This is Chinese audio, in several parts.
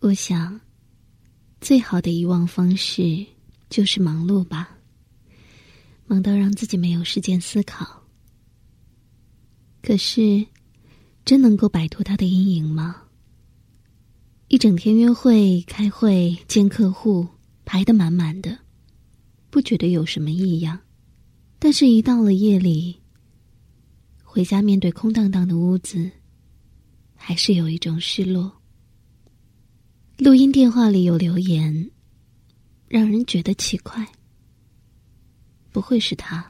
我想，最好的遗忘方式就是忙碌吧，忙到让自己没有时间思考。可是，真能够摆脱他的阴影吗？一整天约会、开会、见客户，排得满满的，不觉得有什么异样。但是，一到了夜里，回家面对空荡荡的屋子，还是有一种失落。录音电话里有留言，让人觉得奇怪。不会是他？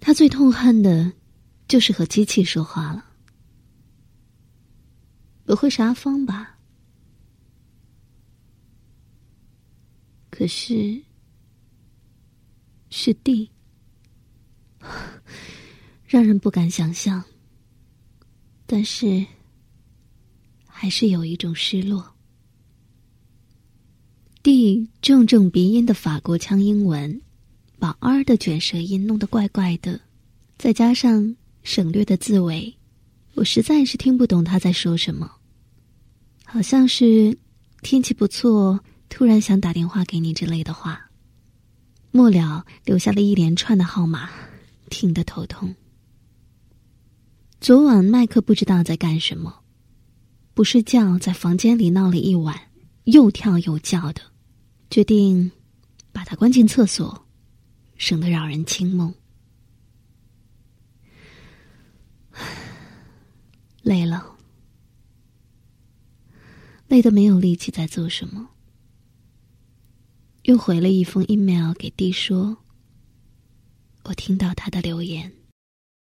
他最痛恨的，就是和机器说话了。不会是阿芳吧？可是，是地，让人不敢想象。但是，还是有一种失落。D 正正鼻音的法国腔英文，把 R 的卷舌音弄得怪怪的，再加上省略的字尾，我实在是听不懂他在说什么。好像是天气不错，突然想打电话给你之类的话。末了留下了一连串的号码，听得头痛。昨晚麦克不知道在干什么，不睡觉，在房间里闹了一晚，又跳又叫的。决定把他关进厕所，省得扰人清梦。累了，累得没有力气再做什么。又回了一封 email 给弟说：“我听到他的留言。”